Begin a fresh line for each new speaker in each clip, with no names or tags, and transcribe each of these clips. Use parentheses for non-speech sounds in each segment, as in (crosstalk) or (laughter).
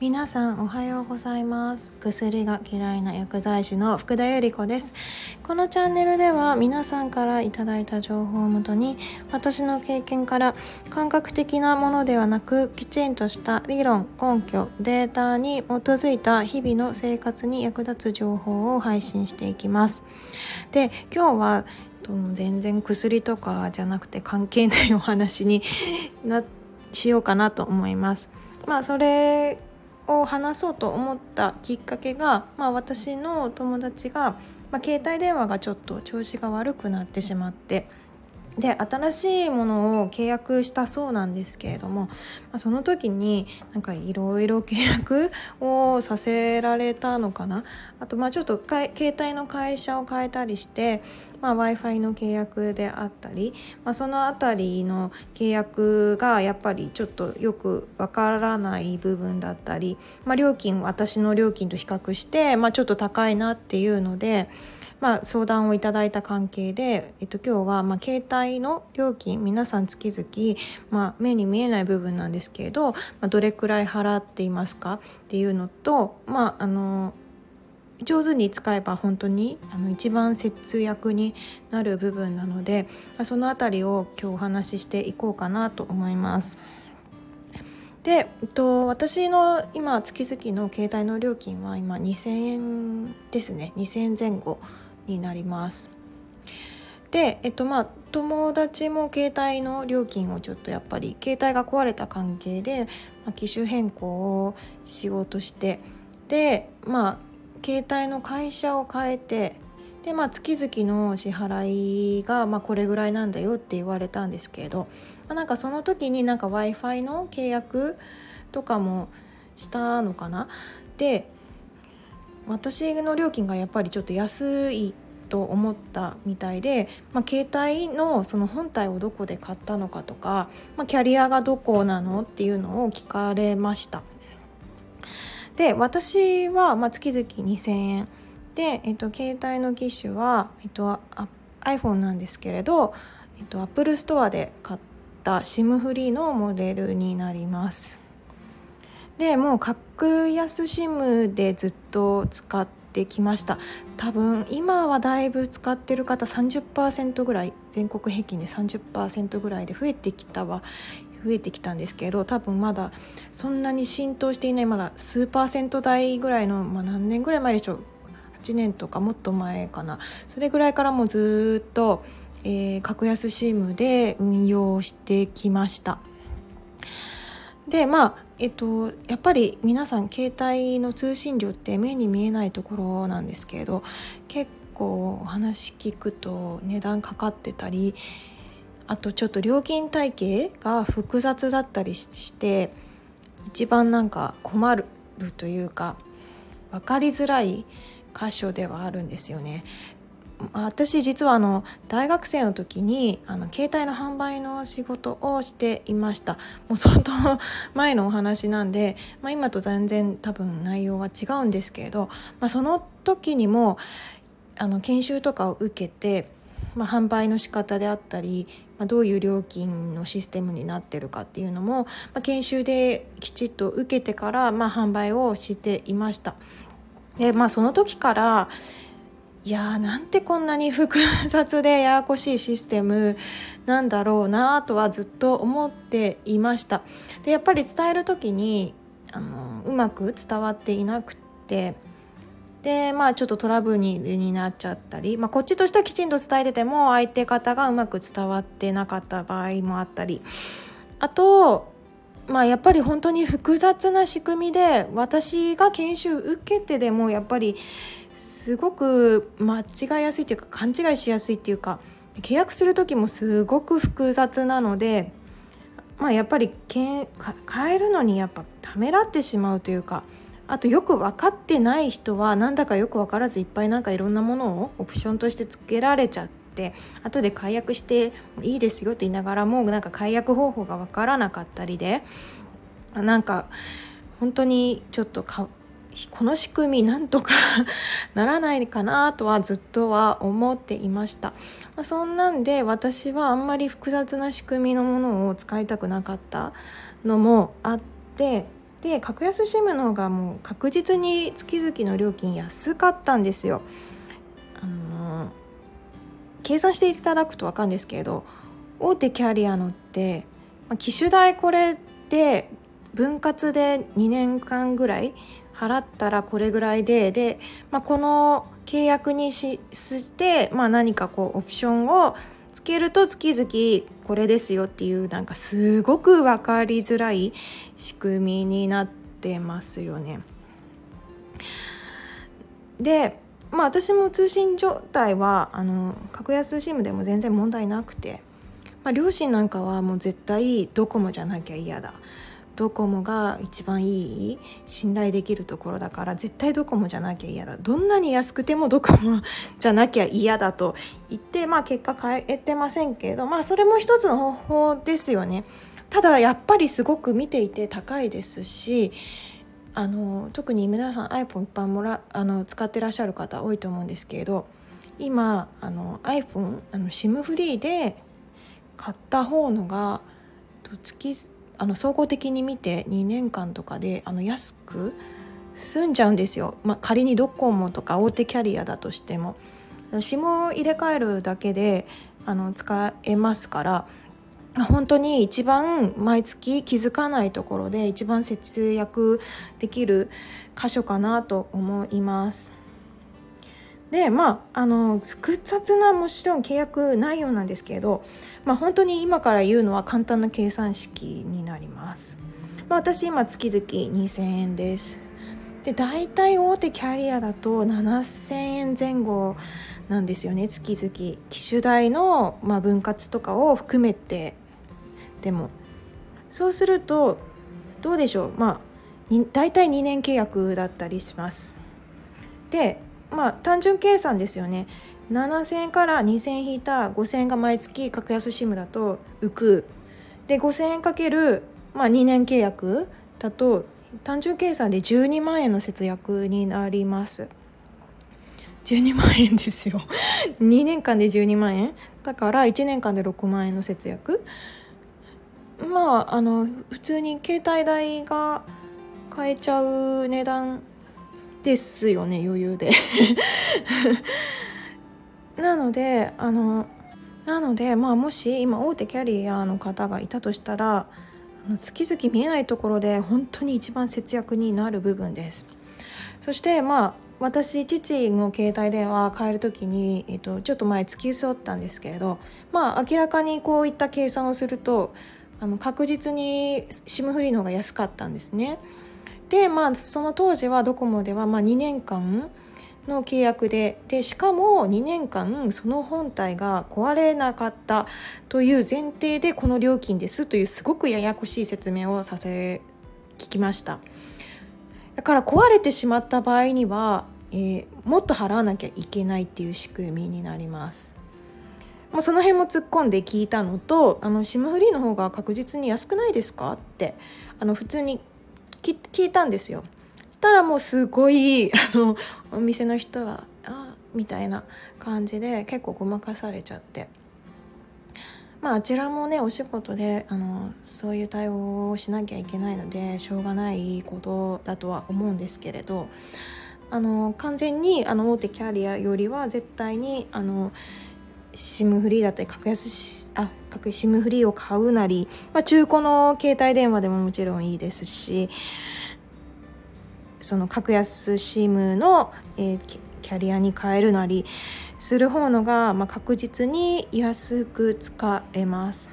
皆さんおはようございます。薬が嫌いな薬剤師の福田由里子です。このチャンネルでは皆さんからいただいた情報をもとに私の経験から感覚的なものではなくきちんとした理論根拠データに基づいた日々の生活に役立つ情報を配信していきます。で今日は全然薬とかじゃなくて関係ないお話になしようかなと思います。まあそれを話そうと思ったきっかけが、まあ、私の友達が、まあ、携帯電話がちょっと調子が悪くなってしまってで新しいものを契約したそうなんですけれども、まあ、その時になんかいろいろ契約をさせられたのかな？あとまあちょっと携帯の会社を変えたりして、まあ、w i f i の契約であったり、まあ、その辺りの契約がやっぱりちょっとよくわからない部分だったり、まあ、料金私の料金と比較して、まあ、ちょっと高いなっていうので。まあ、相談をいただいた関係で、えっと、今日は、まあ、携帯の料金皆さん月々、まあ、目に見えない部分なんですけれど、まあ、どれくらい払っていますか？っていうのと、まあ、あの上手に使えば本当にあの一番節約になる部分なのでその辺りを今日お話ししていこうかなと思います。で、えっと、私の今月々の携帯の料金は今2000円ですね。2000円前後。になります。で、えっとまあ、友達も携帯の料金をちょっとやっぱり携帯が壊れた関係で、まあ、機種変更をしようとしてでまあ携帯の会社を変えてで、まあ、月々の支払いが、まあ、これぐらいなんだよって言われたんですけれど、まあ、なんかその時になんか w i f i の契約とかもしたのかな？で私の料金がやっぱりちょっと安いと思ったみたいで、まあ、携帯のその本体をどこで買ったのかとか、まあ、キャリアがどこなのっていうのを聞かれました。で私はま月々2000円で、えっと、携帯の機種は、えっと、iPhone なんですけれど、えっと、Apple Store で買った SIM フリーのモデルになります。でもう格安 SIM でずっと使ってきました。多分今はだいぶ使ってる方30%ぐらい全国平均で30%ぐらいで増えてきたは増えてきたんですけど多分まだそんなに浸透していないまだ数パーセント台ぐらいの、まあ、何年ぐらい前でしょう。8年とかもっと前かな。それぐらいからもうずっと、えー、格安 SIM で運用してきました。でまあえっと、やっぱり皆さん携帯の通信料って目に見えないところなんですけれど結構お話聞くと値段かかってたりあとちょっと料金体系が複雑だったりして一番なんか困るというか分かりづらい箇所ではあるんですよね。私実はあの大学生の時にあの携帯の販売の仕事をしていましたもう相当前のお話なんで、まあ、今と全然多分内容は違うんですけれど、まあ、その時にもあの研修とかを受けて、まあ、販売の仕方であったり、まあ、どういう料金のシステムになってるかっていうのも、まあ、研修できちっと受けてから、まあ、販売をしていました。でまあその時からいやーなんてこんなに複雑で (laughs) ややこしいシステムなんだろうなとはずっと思っていました。でやっぱり伝える時にあのうまく伝わっていなくて。でまあちょっとトラブルになっちゃったり、まあ、こっちとしてはきちんと伝えてても相手方がうまく伝わってなかった場合もあったり。あとまあやっぱり本当に複雑な仕組みで私が研修受けてでもやっぱりすごく間違いやすいというか勘違いしやすいっていうか契約する時もすごく複雑なので、まあ、やっぱり変えるのにやっぱためらってしまうというかあとよく分かってない人はなんだかよく分からずいっぱいなんかいろんなものをオプションとしてつけられちゃって後で解約していいですよって言いながらもなんか解約方法が分からなかったりでなんか本当にちょっとかこの仕組みなんとか (laughs) ならないかなとはずっとは思っていました、まあ、そんなんで私はあんまり複雑な仕組みのものを使いたくなかったのもあってで格安 SIM の方がもう確実に月々の料金安かったんですよ。あのー、計算していただくと分かるんですけれど大手キャリアのって、まあ、機種代これで分割で2年間ぐらい払ったらこれぐらいでで、まあ、この契約にしして、まあ、何かこうオプションをつけると月々これですよっていうなんかすごく分かりづらい仕組みになってますよね。でまあ私も通信状態はあの格安 SIM でも全然問題なくて、まあ、両親なんかはもう絶対ドコモじゃなきゃ嫌だドコモが一番いい信頼できるところだから絶対ドコモじゃなきゃ嫌だ。どんなに安くてもドコモじゃなきゃ嫌だと言ってまあ結果変えてませんけれどまあそれも一つの方法ですよね。ただやっぱりすごく見ていて高いですしあの特に皆さん iPhone 一般もらあの使ってらっしゃる方多いと思うんですけれど今あの iPhone あの SIM フリーで買った方のが月あの総合的に見て2年間とかであの安く済んじゃうんですよ、まあ、仮にドコモとか大手キャリアだとしても SIM を入れ替えるだけであの使えますから本当に一番毎月気づかないところで一番節約できる箇所かなと思います。でまああの複雑なもちろん契約内容なんですけど、まあ、本当に今から言うのは簡単な計算式になります。まあ、私今月々2000円です。で大体大手キャリアだと7000円前後なんですよね月々機種代の、まあ、分割とかを含めてでもそうするとどうでしょうまあ大体2年契約だったりしますでまあ単純計算ですよね。7000円から2000円引いた5000円が毎月格安 SIM だと浮く。で5000円かける、まあ、2年契約だと単純計算で12万円の節約になります。12万円ですよ。2年間で12万円。だから1年間で6万円の節約。まああの普通に携帯代が買えちゃう値段ですよね余裕で (laughs) なのであのなのでまあもし今大手キャリアの方がいたとしたら月々見えないところで本当に一番節約になる部分ですそしてまあ私父の携帯電話変える時に、えっと、ちょっと前付き添ったんですけれどまあ明らかにこういった計算をするとあの確実に SIM フリーの方が安かったんですね。でまあその当時はドコモではま2年間の契約ででしかも2年間その本体が壊れなかったという前提でこの料金ですというすごくややこしい説明をさせ聞きました。だから壊れてしまった場合には、えー、もっと払わなきゃいけないっていう仕組みになります。もうその辺も突っ込んで聞いたのとあの SIM フリーの方が確実に安くないですかってあの普通に聞いたんですよ。したらもうすごい (laughs) あのお店の人は「あみたいな感じで結構ごまかされちゃって。まああちらもねお仕事であのそういう対応をしなきゃいけないのでしょうがないことだとは思うんですけれどあの完全にあの大手キャリアよりは絶対にあの SIM フリーだったり格安あ格 SIM フリーを買うなり、まあ、中古の携帯電話でももちろんいいですしその格安 SIM の、えー、キャリアに変えるなりする方のが、まあ、確実に安く使えます。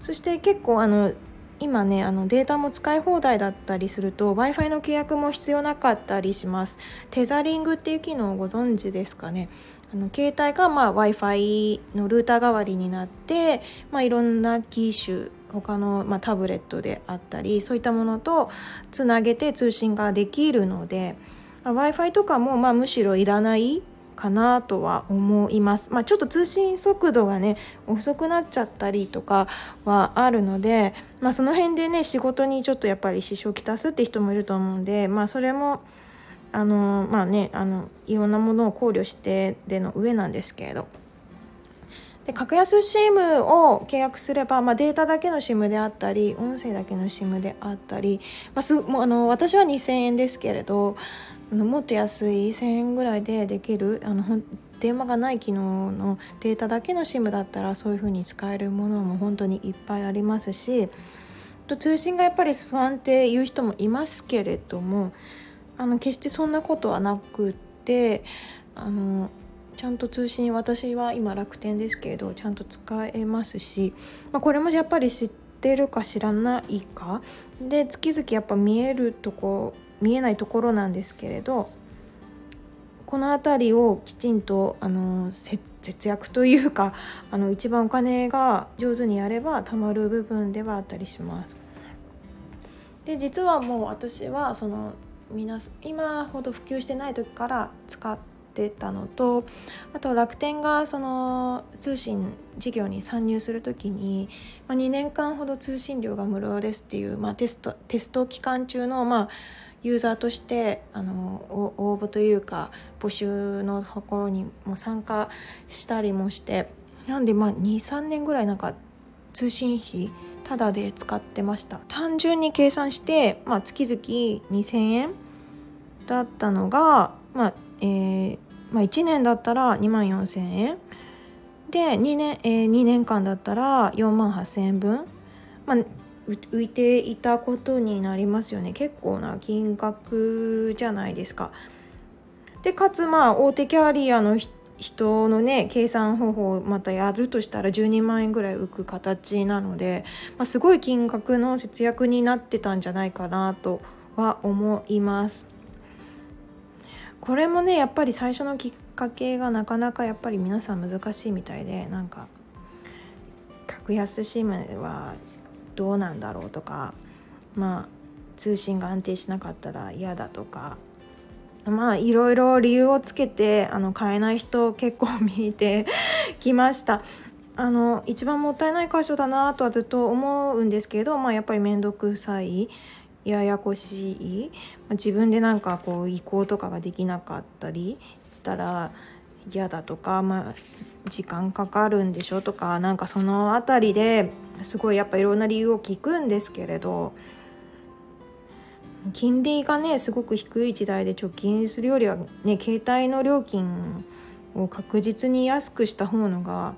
そして結構あの今ねあのデータも使い放題だったりすると w i f i の契約も必要なかったりします。テザリングっていう機能をご存知ですかね？あの携帯が w i f i のルーター代わりになって、まあ、いろんな機種他の、まあ、タブレットであったりそういったものとつなげて通信ができるので w i f i とかも、まあ、むしろいらないかなとは思います。まあ、ちょっと通信速度がね遅くなっちゃったりとかはあるので、まあ、その辺でね仕事にちょっとやっぱり支障をきたすって人もいると思うんで、まあ、それもあのまあねあのいろんなものを考慮してでの上なんですけれど。で格安 SIM を契約すれば、まあ、データだけの SIM であったり音声だけの SIM であったり、まあ、すもうあの私は2000円ですけれどあのもっと安い1000円ぐらいでできるあの電話がない機能のデータだけの SIM だったらそういう風に使えるものも本当にいっぱいありますし通信がやっぱり不安っていう人もいますけれどもあの決してそんなことはなくってあのちゃんと通信私は今楽天ですけれどちゃんと使えますし、まあ、これもやっぱり知ってるか知らないかで月々やっぱ見えるとこ見えないところなんですけれどこの辺りをきちんとあの節約というかあの一番お金が上手にやればたまる部分ではあったりします。で実はもう私はその皆今ほど普及してない時から使ってたのとあと楽天がその通信事業に参入する時に、まあ、2年間ほど通信料が無料ですっていう、まあ、テストテスト期間中の、まあ、ユーザーとしてあの応募というか募集のところにも参加したりもしてなんでま23年ぐらいなんか通信費タダで使ってました。単純に計算して、まあ、月々2000円だったのが、まあえーまあ、1年だったら2万4000円で2年,、えー、2年間だったら4万8000円分、まあ、浮いていたことになりますよね。結構な金額じゃないですか。でかつまあ大手キャリアの人人のね計算方法をまたやるとしたら12万円ぐらい浮く形なので、まあ、すごい金額の節約になってたんじゃないかなとは思います。これもねやっぱり最初のきっかけがなかなかやっぱり皆さん難しいみたいでなんか格安 SIM はどうなんだろうとかまあ通信が安定しなかったら嫌だとかまあいろいろ理由をつけてあの買えない人結構見てきました。あの一番もったいない箇所だなとはずっと思うんですけど、まあ、やっぱり面倒くさいややこしい、まあ、自分でなんかこう移行とかができなかったりしたら嫌だとか、まあ、時間かかるんでしょとかなんかその辺りですごいやっぱいろんな理由を聞くんですけれど金利がねすごく低い時代で貯金するよりはね携帯の料金を確実に安くした方のが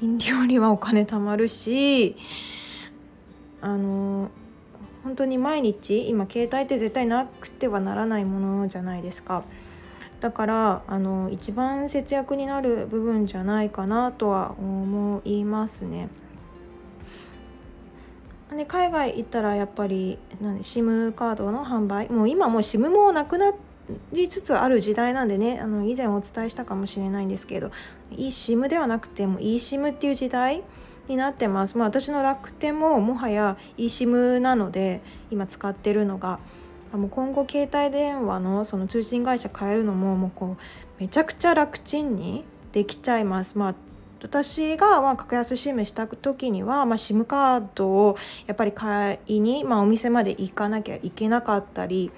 金利よりはお金貯まるしあの本当に毎日今携帯って絶対なくてはならないものじゃないですか。だからあの一番節約になる部分じゃないかなとは思いますね。で海外行ったらやっぱりなんで SIM カードの販売もう今もう SIM もなくなりつつある時代なんでねあの以前お伝えしたかもしれないんですけどいい SIM ではなくてもいい SIM っていう時代になってます、まあ、私の楽天ももはや eSIM なので今使ってるのがもう今後携帯電話のその通信会社変えるのももうこうめちゃくちゃ楽ちんにできちゃいます。まあ私がまあ格安 SIM した時には、まあ、SIM カードをやっぱり買いに、まあ、お店まで行かなきゃいけなかったり、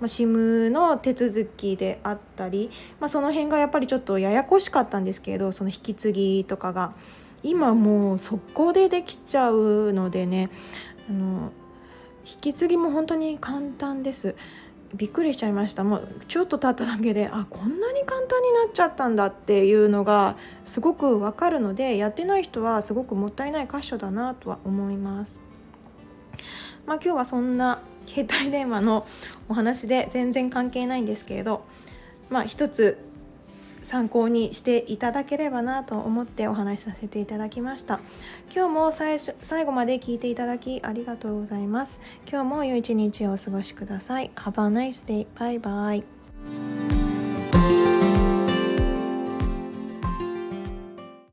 まあ、SIM の手続きであったり、まあ、その辺がやっぱりちょっとややこしかったんですけどその引き継ぎとかが。今もう速攻でできちゃうのでねあの引き継ぎも本当に簡単です。びっくりしちゃいました。もうちょっと経っただけであこんなに簡単になっちゃったんだっていうのがすごくわかるのでやってない人はすごくもったいない箇所だなとは思います。まあ今日はそんな携帯電話のお話で全然関係ないんですけれどまあ一つ参考にしていただければなと思ってお話しさせていただきました今日も最初最後まで聞いていただきありがとうございます今日も良い一日をお過ごしください Have a nice day. Bye bye.